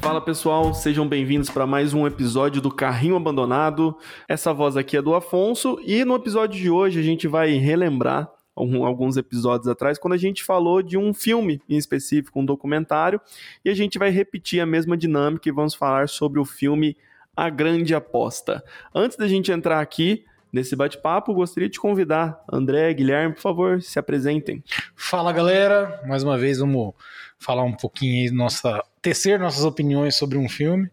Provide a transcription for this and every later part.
Fala pessoal, sejam bem-vindos para mais um episódio do Carrinho Abandonado. Essa voz aqui é do Afonso e no episódio de hoje a gente vai relembrar alguns episódios atrás, quando a gente falou de um filme em específico, um documentário, e a gente vai repetir a mesma dinâmica e vamos falar sobre o filme A Grande Aposta. Antes da gente entrar aqui, Nesse bate-papo, gostaria de convidar André, Guilherme, por favor, se apresentem. Fala galera, mais uma vez vamos falar um pouquinho aí, nossa, tecer nossas opiniões sobre um filme.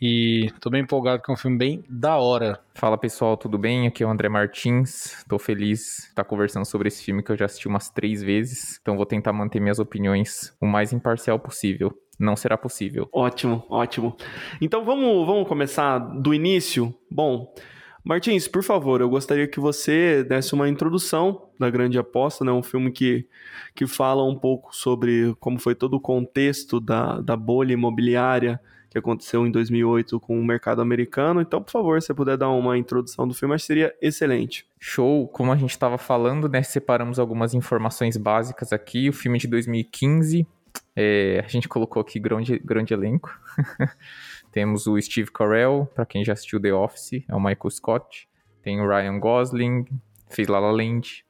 E tô bem empolgado que é um filme bem da hora. Fala pessoal, tudo bem? Aqui é o André Martins. Tô feliz de estar conversando sobre esse filme que eu já assisti umas três vezes. Então vou tentar manter minhas opiniões o mais imparcial possível. Não será possível. Ótimo, ótimo. Então vamos, vamos começar do início. Bom, Martins, por favor, eu gostaria que você desse uma introdução da Grande Aposta, né? Um filme que, que fala um pouco sobre como foi todo o contexto da, da bolha imobiliária que aconteceu em 2008 com o mercado americano. Então, por favor, se você puder dar uma introdução do filme, acho que seria excelente. Show! Como a gente estava falando, né? Separamos algumas informações básicas aqui. O filme de 2015, é, a gente colocou aqui grande, grande elenco. Temos o Steve Carell, para quem já assistiu The Office, é o Michael Scott. Tem o Ryan Gosling, fez La La Land.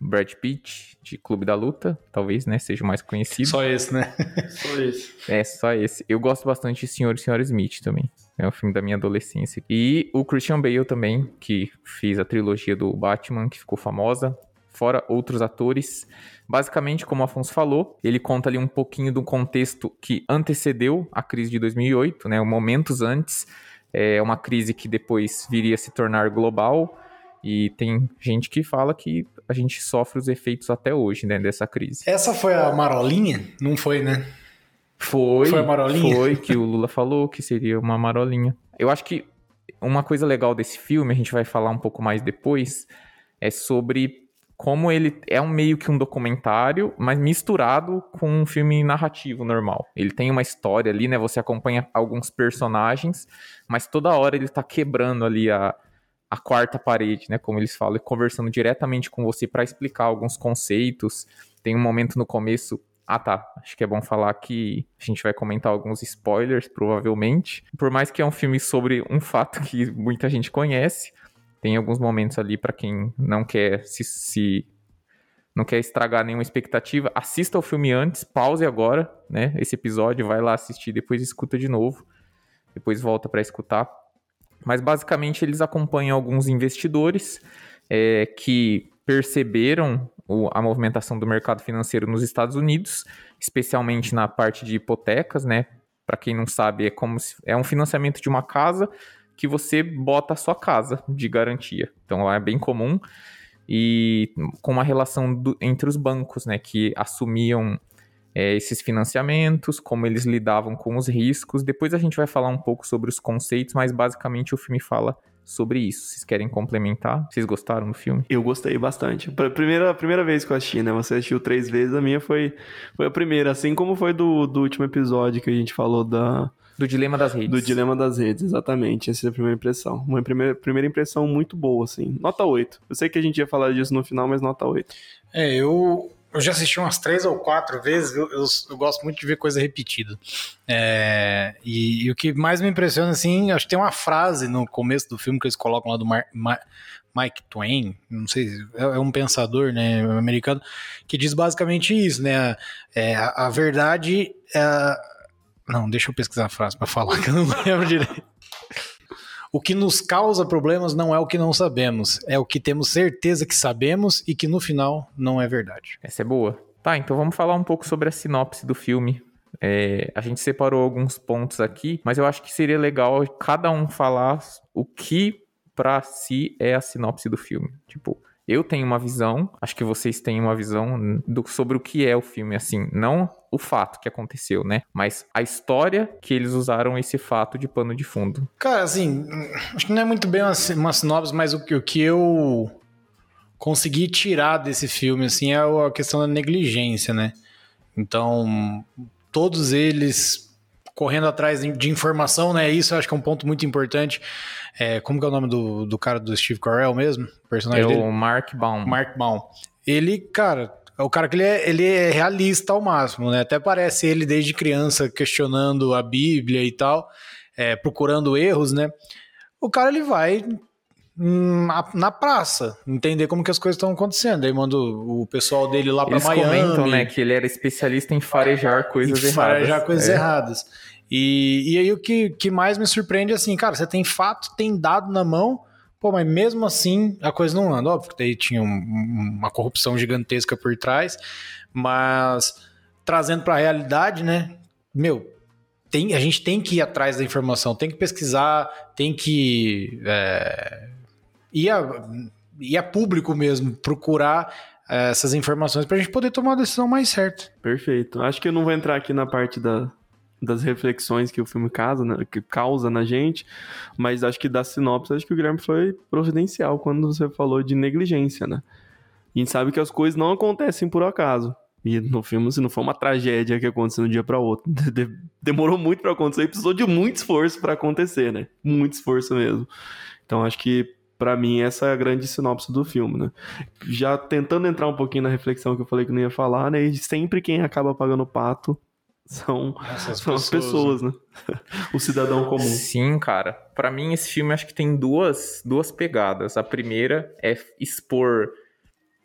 Brad Pitt, de Clube da Luta, talvez, né, seja o mais conhecido. Só esse, né? só esse. É, só esse. Eu gosto bastante de Senhor e Senhora Smith também. É um filme da minha adolescência. E o Christian Bale também, que fez a trilogia do Batman, que ficou famosa. Fora outros atores. Basicamente, como o Afonso falou, ele conta ali um pouquinho do contexto que antecedeu a crise de 2008, né? Momentos antes. É uma crise que depois viria a se tornar global. E tem gente que fala que a gente sofre os efeitos até hoje, né, dessa crise. Essa foi a marolinha? Não foi, né? Foi. Foi a marolinha? Foi, que o Lula falou que seria uma marolinha. Eu acho que uma coisa legal desse filme, a gente vai falar um pouco mais depois, é sobre como ele é um meio que um documentário, mas misturado com um filme narrativo normal. Ele tem uma história ali, né? Você acompanha alguns personagens, mas toda hora ele tá quebrando ali a, a quarta parede, né? Como eles falam, conversando diretamente com você para explicar alguns conceitos. Tem um momento no começo. Ah, tá. Acho que é bom falar que a gente vai comentar alguns spoilers, provavelmente. Por mais que é um filme sobre um fato que muita gente conhece, tem alguns momentos ali para quem não quer se, se, não quer estragar nenhuma expectativa, assista o filme antes, pause agora, né? Esse episódio, vai lá assistir, depois escuta de novo, depois volta para escutar. Mas basicamente eles acompanham alguns investidores é, que perceberam o, a movimentação do mercado financeiro nos Estados Unidos, especialmente na parte de hipotecas, né? Para quem não sabe, é como se, é um financiamento de uma casa que você bota a sua casa de garantia. Então lá é bem comum e com uma relação do, entre os bancos, né, que assumiam é, esses financiamentos, como eles lidavam com os riscos. Depois a gente vai falar um pouco sobre os conceitos, mas basicamente o filme fala sobre isso. Vocês querem complementar? Vocês gostaram do filme? Eu gostei bastante. A primeira, a primeira vez que eu assisti, né? Você assistiu três vezes, a minha foi, foi a primeira, assim como foi do, do último episódio que a gente falou da, do Dilema das Redes. Do Dilema das Redes, exatamente. Essa é a primeira impressão. Uma primeira, primeira impressão muito boa, assim. Nota 8. Eu sei que a gente ia falar disso no final, mas nota 8. É, eu, eu já assisti umas três ou quatro vezes. Eu, eu, eu gosto muito de ver coisa repetida. É, e, e, o que mais me impressiona, assim, acho que tem uma frase no começo do filme que eles colocam lá do Mar, Mar, Mike Twain, não sei, é, é um pensador né, americano, que diz basicamente isso, né? É, a, a verdade. É, não, deixa eu pesquisar a frase para falar, que eu não lembro direito. O que nos causa problemas não é o que não sabemos, é o que temos certeza que sabemos e que no final não é verdade. Essa é boa. Tá, então vamos falar um pouco sobre a sinopse do filme. É, a gente separou alguns pontos aqui, mas eu acho que seria legal cada um falar o que para si é a sinopse do filme. Tipo, eu tenho uma visão, acho que vocês têm uma visão do, sobre o que é o filme, assim, não o fato que aconteceu, né? Mas a história que eles usaram esse fato de pano de fundo. Cara, assim, acho que não é muito bem uma, uma sinopse, mas o o que eu consegui tirar desse filme, assim, é a questão da negligência, né? Então, todos eles correndo atrás de informação, né? Isso eu acho que é um ponto muito importante. É, como que é o nome do, do cara do Steve Carell mesmo? personagem é dele? o Mark Baum. Mark Baum. Ele, cara, o cara que ele é, ele é realista ao máximo, né? Até parece ele desde criança questionando a Bíblia e tal, é, procurando erros, né? O cara ele vai na, na, praça, entender como que as coisas estão acontecendo. Aí manda o, pessoal dele lá para Miami. Eles comentam, né, que ele era especialista em farejar coisas em erradas. Farejar coisas é. erradas. E, e aí o que, que mais me surpreende é assim, cara, você tem fato, tem dado na mão, pô, mas mesmo assim a coisa não anda. Óbvio que daí tinha um, uma corrupção gigantesca por trás, mas trazendo para a realidade, né, meu, tem, a gente tem que ir atrás da informação, tem que pesquisar, tem que é, ir, a, ir a público mesmo, procurar é, essas informações para a gente poder tomar uma decisão mais certa. Perfeito. Acho que eu não vou entrar aqui na parte da, das reflexões que o filme causa, né, que causa na gente, mas acho que da sinopse, acho que o Guilherme foi providencial quando você falou de negligência, né? A gente sabe que as coisas não acontecem por acaso. E no filme, assim, não foi uma tragédia que aconteceu de um dia para outro. Demorou muito para acontecer e precisou de muito esforço para acontecer, né? Muito esforço mesmo. Então acho que para mim essa é a grande sinopse do filme, né? Já tentando entrar um pouquinho na reflexão que eu falei que não ia falar, né? E sempre quem acaba pagando pato são, são as pessoas, né? o cidadão comum. Sim, cara. Para mim esse filme acho que tem duas duas pegadas. A primeira é expor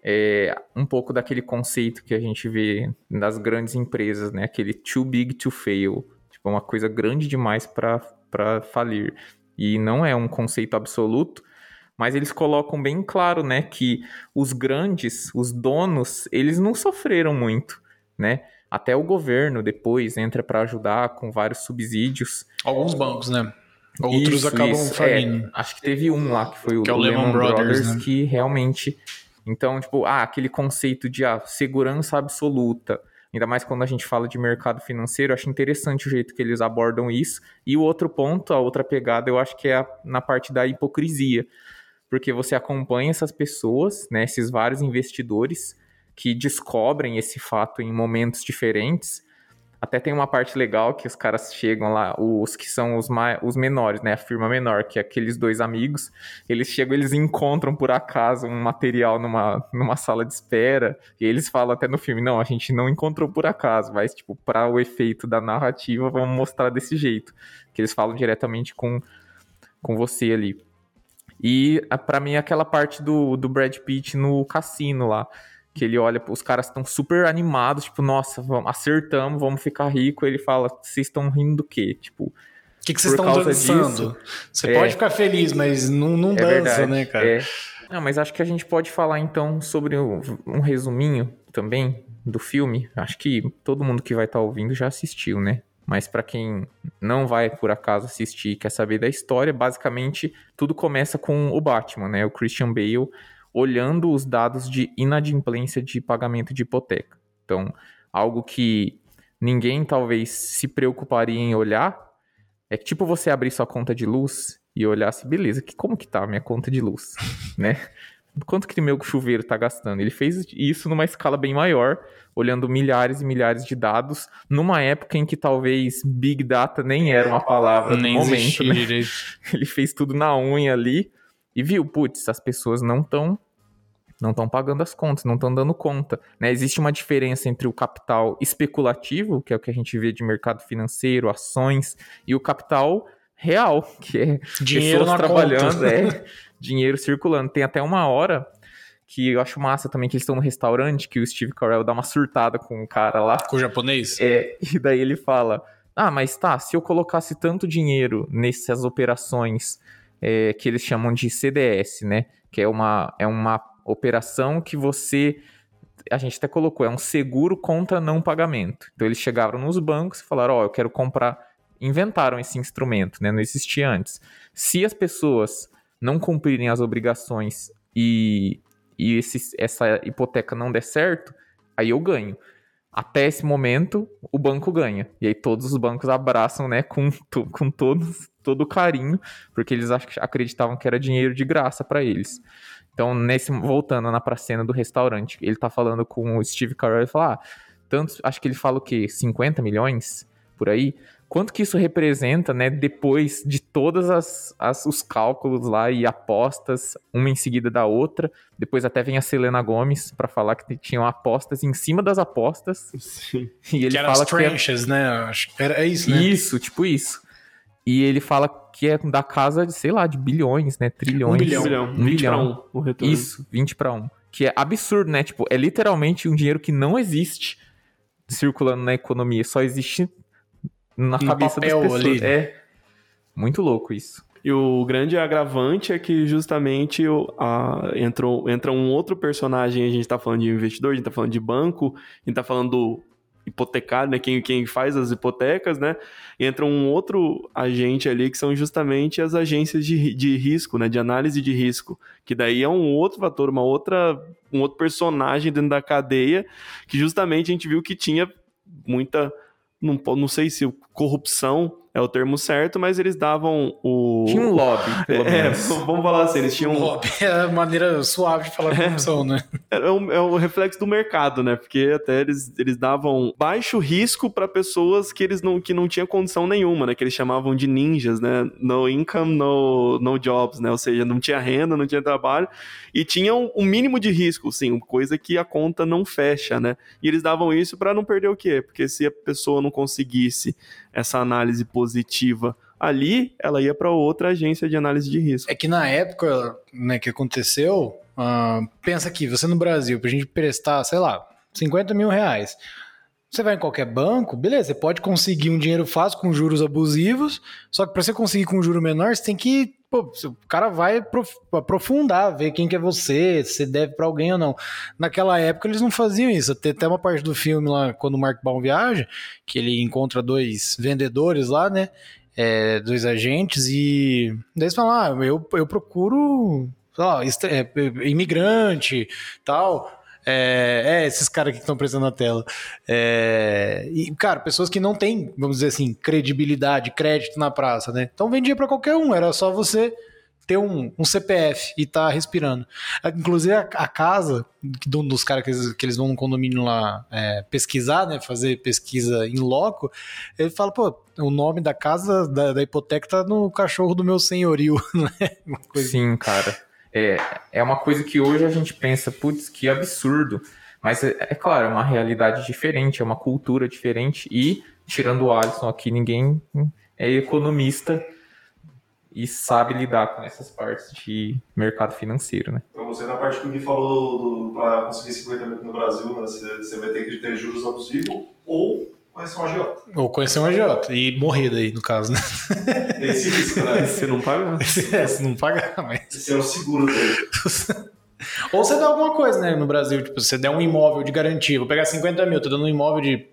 é, um pouco daquele conceito que a gente vê nas grandes empresas, né? Aquele too big to fail. Tipo, uma coisa grande demais para falir. E não é um conceito absoluto, mas eles colocam bem claro, né, que os grandes, os donos, eles não sofreram muito, né? Até o governo depois entra para ajudar com vários subsídios. Alguns bancos, né? Outros isso, acabam isso. falindo. É, acho que teve um lá que foi o, que é o Lehman, Brothers, Brothers né? que realmente então, tipo, ah, aquele conceito de ah, segurança absoluta. Ainda mais quando a gente fala de mercado financeiro, acho interessante o jeito que eles abordam isso. E o outro ponto, a outra pegada, eu acho que é a, na parte da hipocrisia. Porque você acompanha essas pessoas, né, esses vários investidores que descobrem esse fato em momentos diferentes até tem uma parte legal que os caras chegam lá, os que são os, mais, os menores, né? A firma menor, que é aqueles dois amigos. Eles chegam, eles encontram por acaso um material numa, numa sala de espera. E eles falam até no filme: não, a gente não encontrou por acaso, mas, tipo, para o efeito da narrativa, vamos mostrar desse jeito. Que eles falam diretamente com, com você ali. E para mim, aquela parte do, do Brad Pitt no cassino lá que ele olha, os caras estão super animados, tipo, nossa, vamos, acertamos, vamos ficar rico. Ele fala, vocês estão rindo do quê? Tipo, o que, que vocês estão dançando? Você é, pode ficar feliz, mas não, não é dança, verdade, né, cara? É. Não, mas acho que a gente pode falar então sobre um, um resuminho também do filme. Acho que todo mundo que vai estar tá ouvindo já assistiu, né? Mas para quem não vai por acaso assistir e quer saber da história, basicamente tudo começa com o Batman, né? O Christian Bale olhando os dados de inadimplência de pagamento de hipoteca. Então, algo que ninguém talvez se preocuparia em olhar é que tipo você abrir sua conta de luz e olhar assim, beleza, que como que tá a minha conta de luz, né? Quanto que meu chuveiro está gastando? Ele fez isso numa escala bem maior, olhando milhares e milhares de dados, numa época em que talvez Big Data nem era uma palavra nem no momento. Né? Ele fez tudo na unha ali, e viu, putz, as pessoas não estão não estão pagando as contas, não estão dando conta. Né? Existe uma diferença entre o capital especulativo, que é o que a gente vê de mercado financeiro, ações, e o capital real, que é dinheiro pessoas trabalhando, é dinheiro circulando. Tem até uma hora que eu acho massa também que eles estão no restaurante, que o Steve Carell dá uma surtada com o cara lá. Com o japonês? É, e daí ele fala: Ah, mas tá, se eu colocasse tanto dinheiro nessas operações é, que eles chamam de CDS, né? Que é uma, é uma operação que você. A gente até colocou, é um seguro contra não pagamento. Então eles chegaram nos bancos e falaram: Ó, oh, eu quero comprar. Inventaram esse instrumento, né? Não existia antes. Se as pessoas não cumprirem as obrigações e, e esse, essa hipoteca não der certo, aí eu ganho. Até esse momento, o banco ganha. E aí todos os bancos abraçam, né, com, com todos, todo carinho, porque eles acreditavam que era dinheiro de graça para eles. Então, nesse voltando na pra cena do restaurante, ele tá falando com o Steve Carell e fala: ah, tantos, acho que ele fala o quê? 50 milhões por aí quanto que isso representa, né, depois de todas as, as, os cálculos lá e apostas, uma em seguida da outra. Depois até vem a Selena Gomes para falar que tinham apostas em cima das apostas. Sim. E ele que era fala as que é, tranches, né? Era, é isso, né? isso, tipo isso. E ele fala que é da casa de, sei lá, de bilhões, né, trilhões. Um bilhão. Um bilhão. Um 20 pra bilhão. 1 o retorno. Isso, 20 para 1. Que é absurdo, né? Tipo, é literalmente um dinheiro que não existe circulando na economia, só existe na cabeça das papel pessoas. ali. É muito louco isso. E o grande agravante é que justamente a, entrou, entra um outro personagem, a gente tá falando de investidor, a gente tá falando de banco, a gente tá falando do hipotecário, né? Quem, quem faz as hipotecas, né? E entra um outro agente ali que são justamente as agências de, de risco, né? De análise de risco. Que daí é um outro fator, uma outra, um outro personagem dentro da cadeia, que justamente a gente viu que tinha muita. Não, não sei se corrupção é o termo certo, mas eles davam o. Tinha um lobby, pelo É, menos. vamos falar assim, eles tinham. Lobby é a maneira suave de falar corrupção, né? É um, é um reflexo do mercado, né? Porque até eles, eles davam baixo risco para pessoas que eles não, que não tinham condição nenhuma, né? Que eles chamavam de ninjas, né? No income, no, no jobs, né? Ou seja, não tinha renda, não tinha trabalho e tinham um mínimo de risco, sim, coisa que a conta não fecha, né? E eles davam isso para não perder o quê? Porque se a pessoa não conseguisse essa análise positiva ali, ela ia para outra agência de análise de risco. É que na época né, que aconteceu, ah, pensa aqui, você no Brasil, pra gente prestar, sei lá, 50 mil reais. Você vai em qualquer banco, beleza, você pode conseguir um dinheiro fácil com juros abusivos, só que para você conseguir com um juro menor, você tem que. Pô, o cara vai prof- aprofundar, ver quem que é você, se deve para alguém ou não. Naquela época eles não faziam isso. Tem até uma parte do filme lá, quando o Mark Baum viaja, que ele encontra dois vendedores lá, né? é, dois agentes, e eles falam: ah, eu, eu procuro sei lá, é, imigrante tal. É, é, esses caras que estão presos na tela. É, e, cara, pessoas que não têm, vamos dizer assim, credibilidade, crédito na praça, né? Então vendia para qualquer um, era só você ter um, um CPF e tá respirando. Inclusive a, a casa do- dos caras que, eles- que eles vão no condomínio lá é, pesquisar, né? Fazer pesquisa em loco, ele fala, pô, o nome da casa da, da hipoteca tá no cachorro do meu senhorio, né? Sim, cara. É, é uma coisa que hoje a gente pensa, putz, que absurdo. Mas é, é claro, é uma realidade diferente, é uma cultura diferente. E, tirando o Alisson aqui, ninguém é economista e sabe lidar com essas partes de mercado financeiro, né? Então você na parte que o falou para conseguir 50 mil no Brasil, né, você, você vai ter que ter juros abusivos ou conhecer um agiota. Ou conhecer um agiota e morrer daí, no caso, né? Esse risco, né? Se não paga. É, se não pagar, mas. Esse é o seguro dele. Ou você dá alguma coisa, né, no Brasil, tipo, você der um imóvel de garantia, vou pegar 50 mil, tô dando um imóvel de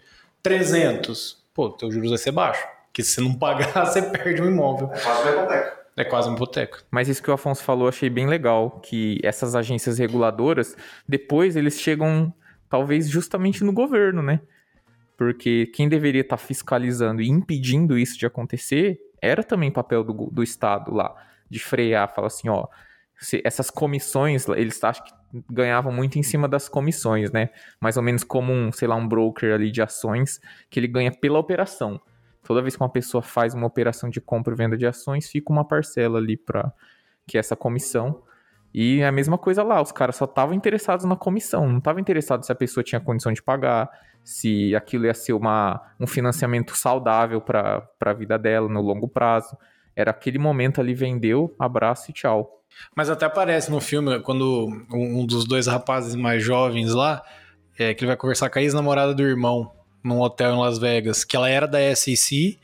300, pô, teu juros vai ser baixo. Porque se você não pagar, você perde um imóvel. É quase uma hipoteca. É quase uma hipoteca. Mas isso que o Afonso falou, eu achei bem legal, que essas agências reguladoras, depois eles chegam, talvez, justamente no governo, né? Porque quem deveria estar fiscalizando e impedindo isso de acontecer era também papel do, do Estado lá, de frear, falar assim, ó, essas comissões, eles acham que ganhavam muito em cima das comissões, né? Mais ou menos como um, sei lá, um broker ali de ações, que ele ganha pela operação. Toda vez que uma pessoa faz uma operação de compra e venda de ações, fica uma parcela ali para que é essa comissão. E a mesma coisa lá, os caras só estavam interessados na comissão, não estavam interessados se a pessoa tinha condição de pagar, se aquilo ia ser uma, um financiamento saudável para a vida dela no longo prazo. Era aquele momento ali, vendeu, abraço e tchau. Mas até aparece no filme, quando um um dos dois rapazes mais jovens lá, é, que ele vai conversar com a ex-namorada do irmão, num hotel em Las Vegas, que ela era da SEC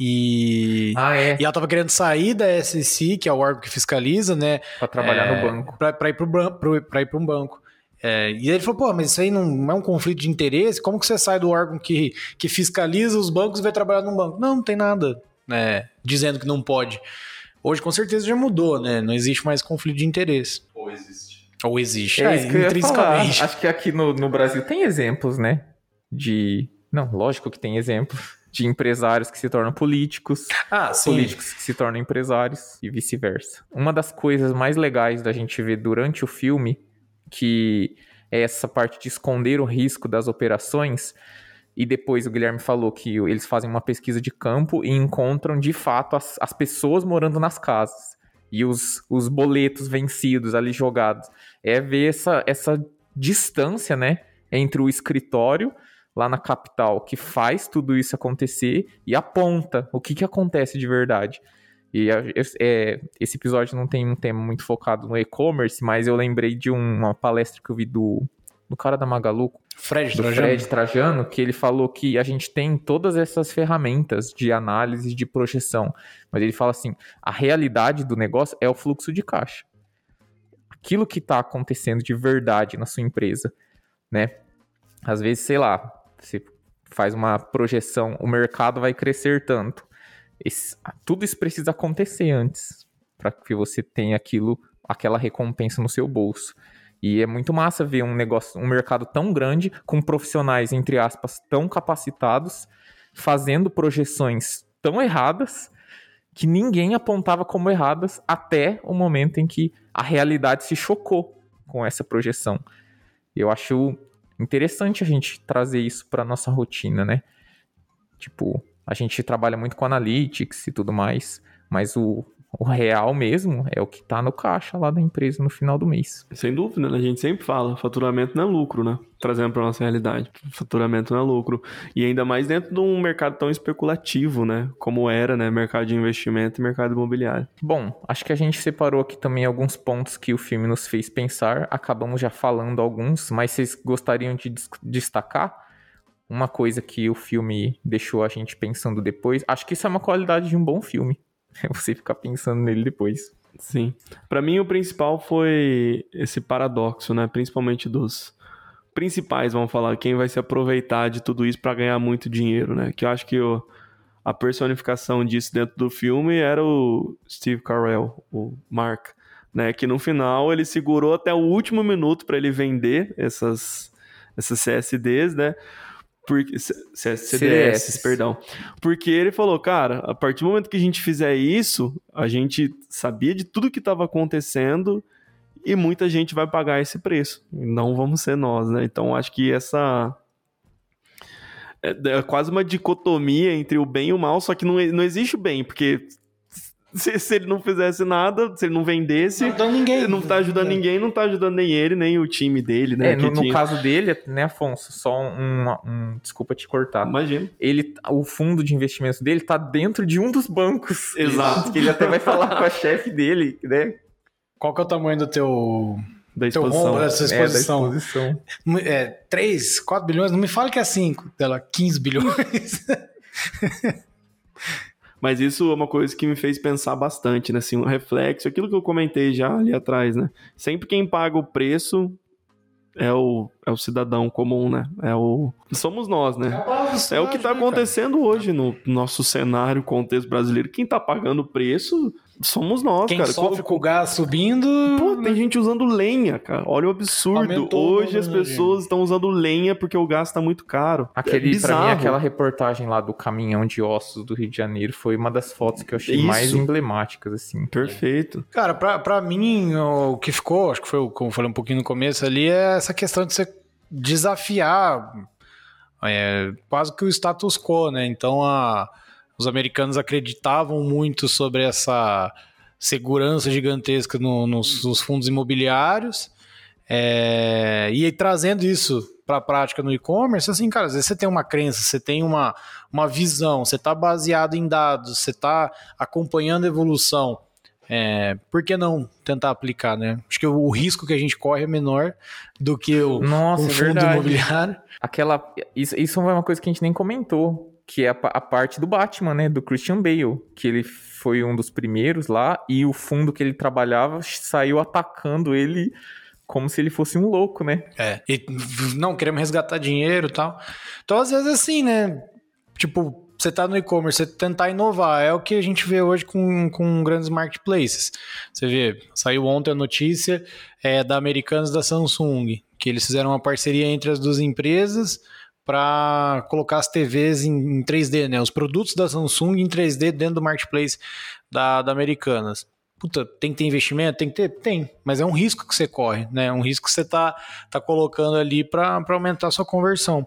e... Ah, é, E ela tava querendo sair da SEC, que é o órgão que fiscaliza, né? para trabalhar É, no banco. Pra, pra ir pro, ban- pro, pra ir pra um banco. É, e ele falou, pô, mas isso aí não é um conflito de interesse? Como que você sai do órgão que, que fiscaliza os bancos e vai trabalhar num banco? Não, não tem nada né, dizendo que não pode. Hoje, com certeza, já mudou, né? Não existe mais conflito de interesse. Ou existe. Ou existe, É falar. intrinsecamente. Acho que aqui no, no Brasil tem exemplos, né? De. Não, lógico que tem exemplos. De empresários que se tornam políticos, Ah, políticos que se tornam empresários e vice-versa. Uma das coisas mais legais da gente ver durante o filme, que é essa parte de esconder o risco das operações, e depois o Guilherme falou que eles fazem uma pesquisa de campo e encontram de fato as, as pessoas morando nas casas e os, os boletos vencidos ali jogados. É ver essa, essa distância, né, entre o escritório lá na capital que faz tudo isso acontecer e aponta o que, que acontece de verdade. E é, esse episódio não tem um tema muito focado no e-commerce, mas eu lembrei de uma palestra que eu vi do, do cara da Magalu, Fred Trajano. Fred Trajano, que ele falou que a gente tem todas essas ferramentas de análise de projeção, mas ele fala assim: a realidade do negócio é o fluxo de caixa. Aquilo que está acontecendo de verdade na sua empresa, né? Às vezes, sei lá, você faz uma projeção, o mercado vai crescer tanto. Esse, tudo isso precisa acontecer antes para que você tenha aquilo, aquela recompensa no seu bolso. E é muito massa ver um negócio, um mercado tão grande, com profissionais, entre aspas, tão capacitados, fazendo projeções tão erradas que ninguém apontava como erradas até o momento em que a realidade se chocou com essa projeção. Eu acho interessante a gente trazer isso para nossa rotina, né? Tipo, a gente trabalha muito com analytics e tudo mais, mas o, o real mesmo é o que tá no caixa lá da empresa no final do mês. Sem dúvida, né? A gente sempre fala, faturamento não é lucro, né? Trazendo para nossa realidade. Faturamento não é lucro. E ainda mais dentro de um mercado tão especulativo, né? Como era, né? Mercado de investimento e mercado imobiliário. Bom, acho que a gente separou aqui também alguns pontos que o filme nos fez pensar. Acabamos já falando alguns, mas vocês gostariam de destacar? Uma coisa que o filme deixou a gente pensando depois. Acho que isso é uma qualidade de um bom filme é você ficar pensando nele depois. Sim. Para mim, o principal foi esse paradoxo, né? Principalmente dos principais, vamos falar, quem vai se aproveitar de tudo isso para ganhar muito dinheiro, né? Que eu acho que a personificação disso dentro do filme era o Steve Carell, o Mark, né? Que no final ele segurou até o último minuto para ele vender essas, essas CSDs, né? Porque, CDS, CDS, perdão. Porque ele falou, cara, a partir do momento que a gente fizer isso, a gente sabia de tudo que estava acontecendo e muita gente vai pagar esse preço. Não vamos ser nós, né? Então acho que essa é, é quase uma dicotomia entre o bem e o mal, só que não, não existe o bem, porque se, se, ele não fizesse nada, se ele não vendesse, não, tá ninguém. não tá ajudando é. ninguém, não tá ajudando nem ele, nem o time dele, né? É, no, no caso dele, né, Afonso, só um, um, desculpa te cortar. Imagina. Ele, o fundo de investimentos dele tá dentro de um dos bancos. Exato. Que ele até vai falar com a chefe dele, né? Qual que é o tamanho do teu da exposição. Teu dessa exposição. É, da exposição. É, 3, 4 bilhões, não me fale que é 5, dela 15 bilhões. Mas isso é uma coisa que me fez pensar bastante, né? Assim, um reflexo, aquilo que eu comentei já ali atrás, né? Sempre quem paga o preço é o, é o cidadão comum, né? É o. Somos nós, né? É, é o que está acontecendo hoje no nosso cenário, contexto brasileiro. Quem está pagando o preço somos nós, Quem cara. sofre com o gás subindo. Pô, tem gente usando lenha, cara. Olha o absurdo. Aumentou Hoje as pessoas estão usando lenha porque o gás tá muito caro. Aquele, é pra mim, aquela reportagem lá do caminhão de ossos do Rio de Janeiro foi uma das fotos que eu achei Isso. mais emblemáticas, assim. Perfeito. Cara, pra, pra mim, o que ficou, acho que foi como eu falei um pouquinho no começo ali, é essa questão de você desafiar é, quase que o status quo, né? Então a os americanos acreditavam muito sobre essa segurança gigantesca no, nos, nos, fundos imobiliários. É, e aí, trazendo isso para a prática no e-commerce, assim, cara, às vezes você tem uma crença, você tem uma, uma visão, você está baseado em dados, você está acompanhando a evolução. É, por que não tentar aplicar, né? Acho que o, o, risco que a gente corre é menor do que o, Nossa, o é fundo verdade. imobiliário. Aquela, isso, isso é uma coisa que a gente nem comentou que é a, a, parte do Batman, né, do Christian Bale, que ele foi um dos primeiros lá e o fundo que ele trabalhava saiu atacando ele como se ele fosse um louco, né? É, e não queremos resgatar dinheiro e tal. Então, às vezes assim, né, tipo, você tá no e-commerce, você tentar inovar, é o que a gente vê hoje com, com grandes marketplaces. Você vê, saiu ontem a notícia é, da Americanas da Samsung, que eles fizeram uma parceria entre as duas empresas para colocar as TVs em, em, 3D, né? Os produtos da Samsung em 3D dentro do marketplace da, da Americanas. Puta, tem que ter investimento? Tem que ter? Tem. mas é um risco que você corre, né? É um risco que você tá, tá colocando ali para aumentar a sua conversão.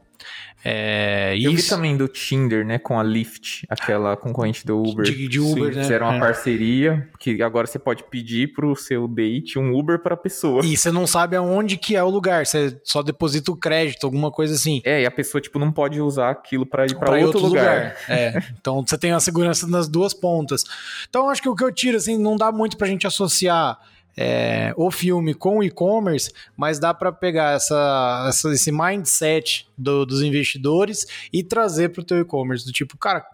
É, Eu vi isso- também do Tinder, né, com a Lyft, aquela concorrente do Uber. de, de Uber, Sim, né? Fizeram uma É. parceria que agora você pode pedir pro seu date um Uber pra pessoa. E você não sabe aonde que é o lugar, você só deposita o crédito, alguma coisa assim. É, e a pessoa, tipo, não pode usar aquilo pra ir pra, Pra ir outro, lugar. É, então você tem a segurança nas duas pontas. Então acho que o que eu tiro, assim, não dá muito pra gente associar é, o filme com o e-commerce, mas dá pra pegar essa, essa- esse mindset do- dos investidores e trazer pro teu e-commerce, do tipo, cara,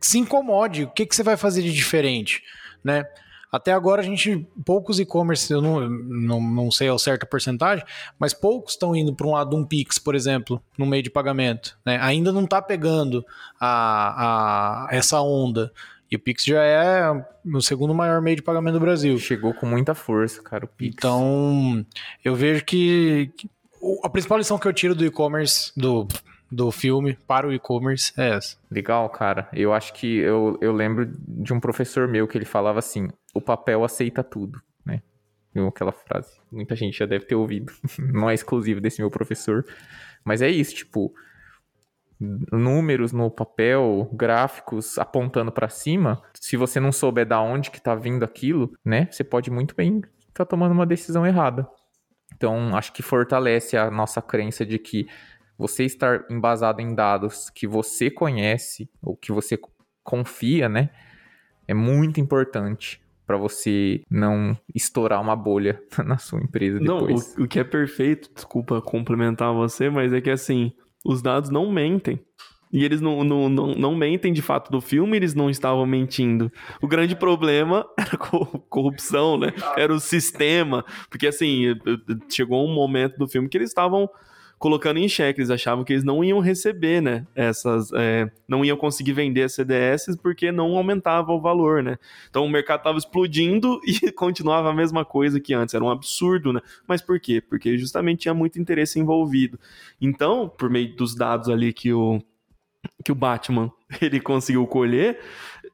se incomode, o que, que você vai fazer de diferente, né? Até agora a gente, poucos e-commerce, eu não, não, não sei ao certo a porcentagem, mas poucos estão indo para um lado de um Pix, por exemplo, no meio de pagamento. Né? Ainda não está pegando a, a, essa onda. E o Pix já é o segundo maior meio de pagamento do Brasil. Chegou com muita força, cara, o Pix. Então, eu vejo que que a principal lição que eu tiro do e-commerce, do, do filme para o e-commerce é essa. Legal, cara. Eu acho que eu, eu lembro de um professor meu que ele falava assim: o papel aceita tudo, né? Aquela frase. Muita gente já deve ter ouvido. Não é exclusivo desse meu professor. Mas é isso, tipo, números no papel, gráficos apontando pra cima. Se você não souber da onde que tá vindo aquilo, né? Você pode muito bem estar tomando uma decisão errada. Então, acho que fortalece a nossa crença de que você estar embasado em dados que você conhece ou que você confia, né? É muito importante para você não estourar uma bolha na sua empresa Não, depois. o, o que é perfeito, desculpa complementar você, mas é que assim, os dados não mentem. E eles não, não, não, não mentem de fato do filme, eles não estavam mentindo. O grande problema era a co- corrupção, né? Era o sistema. Porque assim, chegou um momento do filme que eles estavam colocando em xeque, eles achavam que eles não iam receber, né? Essas. é, não iam conseguir vender as CDS porque não aumentava o valor, né? Então o mercado estava explodindo e continuava a mesma coisa que antes. Era um absurdo, né? Mas por quê? Porque justamente tinha muito interesse envolvido. Então, por meio dos dados ali que o, que o Batman ele conseguiu colher,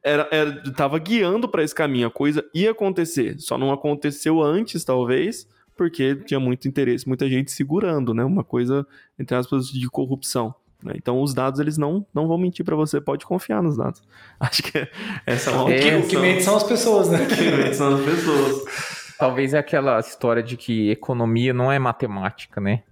era, era, tava guiando para esse caminho. A coisa ia acontecer. Só não aconteceu antes, talvez, porque tinha muito interesse, muita gente segurando, né? Uma coisa, entre aspas, de corrupção. né? Então, os dados, eles não, não vão mentir para você. Pode confiar nos dados. Acho que essa é uma É, O que, o que lição. mente são as pessoas, né? O que mente são as pessoas. Talvez é aquela história de que economia não é matemática, né?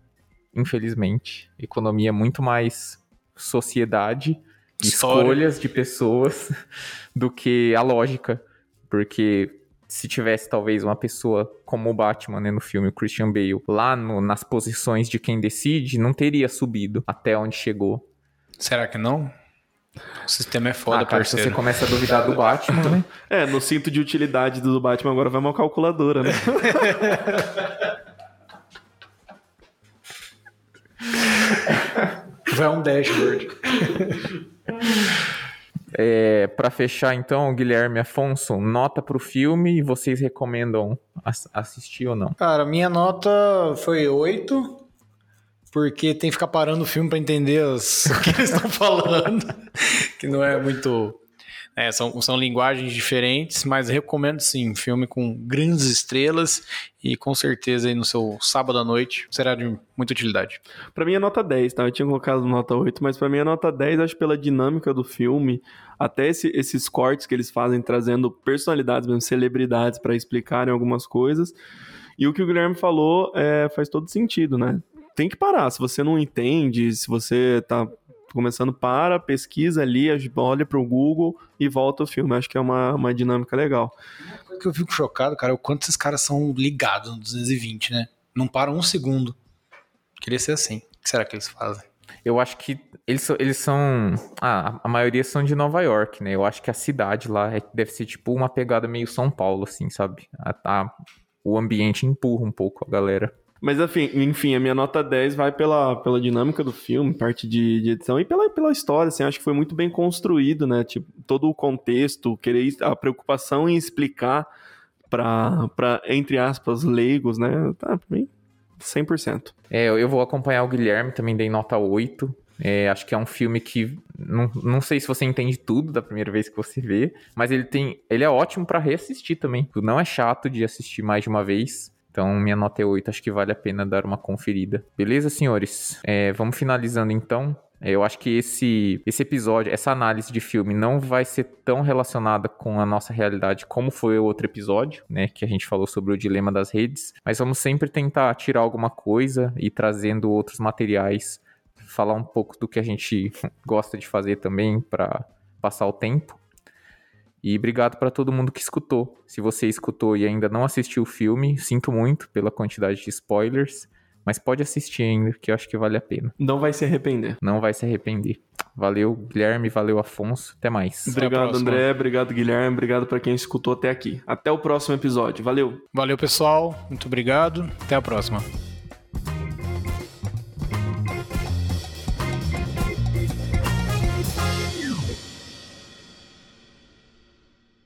Infelizmente. Economia é muito mais sociedade, História. escolhas de pessoas do que a lógica. Porque se tivesse talvez uma pessoa como o Batman, né, no filme, o Christian Bale, lá no- nas posições de quem decide, não teria subido até onde chegou. Será que não? O sistema é foda, ah, cara, se parceiro. você começa a duvidar do Batman, né? É, no cinto de utilidade do Batman agora vai uma calculadora, né? Vai um dashboard. É, para fechar, então, Guilherme Afonso, nota pro filme e vocês recomendam ass- assistir ou não? Cara, minha nota foi 8, porque tem que ficar parando o filme pra entender as- o que eles estão falando, que não é muito... é, são, são linguagens diferentes, mas recomendo sim, filme com grandes estrelas e com certeza aí no seu sábado à noite será de muita utilidade. Pra mim é nota 10, tá? Eu tinha colocado nota 8, mas pra mim é nota 10, acho pela dinâmica do filme, até esse- esses cortes que eles fazem trazendo personalidades, mesmo celebridades pra explicarem algumas coisas. E o que o Guilherme falou é, faz todo sentido, né? Tem que parar. Se você não entende, se você tá começando, para, pesquisa ali, olha pro Google e volta o filme. Acho que é uma, uma dinâmica legal. O que eu fico chocado, cara, é o quanto esses caras são ligados no 220, né? Não param um segundo. Queria ser assim. O que será que eles fazem? Eu acho que eles, são- eles são. Ah, a maioria são de Nova York, né? Eu acho que a cidade lá é- deve ser tipo uma pegada meio São Paulo, assim, sabe? A- a- o ambiente empurra um pouco a galera. Mas enfim, enfim, a minha nota 10 vai pela, pela dinâmica do filme, parte de, de edição e pela, pela história, assim, acho que foi muito bem construído, né? Tipo, todo o contexto, querer a preocupação em explicar para para entre aspas leigos, né? Tá, pra mim 100%. É, eu vou acompanhar o Guilherme, também dei nota 8. É, acho que é um filme que não, não sei se você entende tudo da primeira vez que você vê, mas ele tem, ele é ótimo pra reassistir também. Não é chato de assistir mais de uma vez. Então, minha nota é 8, acho que vale a pena dar uma conferida. Beleza, senhores? É, vamos finalizando então. É, eu acho que esse, esse episódio, essa análise de filme não vai ser tão relacionada com a nossa realidade como foi o outro episódio, né? Que a gente falou sobre o dilema das redes. Mas vamos sempre tentar tirar alguma coisa e trazendo outros materiais, falar um pouco do que a gente gosta de fazer também para passar o tempo. E obrigado para todo mundo que escutou. Se você escutou e ainda não assistiu o filme, sinto muito pela quantidade de spoilers. Mas pode assistir ainda, que eu acho que vale a pena. Não vai se arrepender. Não vai se arrepender. Valeu, Guilherme, valeu, Afonso. Até mais. Obrigado, André. Obrigado, Guilherme. Obrigado para quem escutou até aqui. Até o próximo episódio. Valeu. Valeu, pessoal. Muito obrigado. Até a próxima.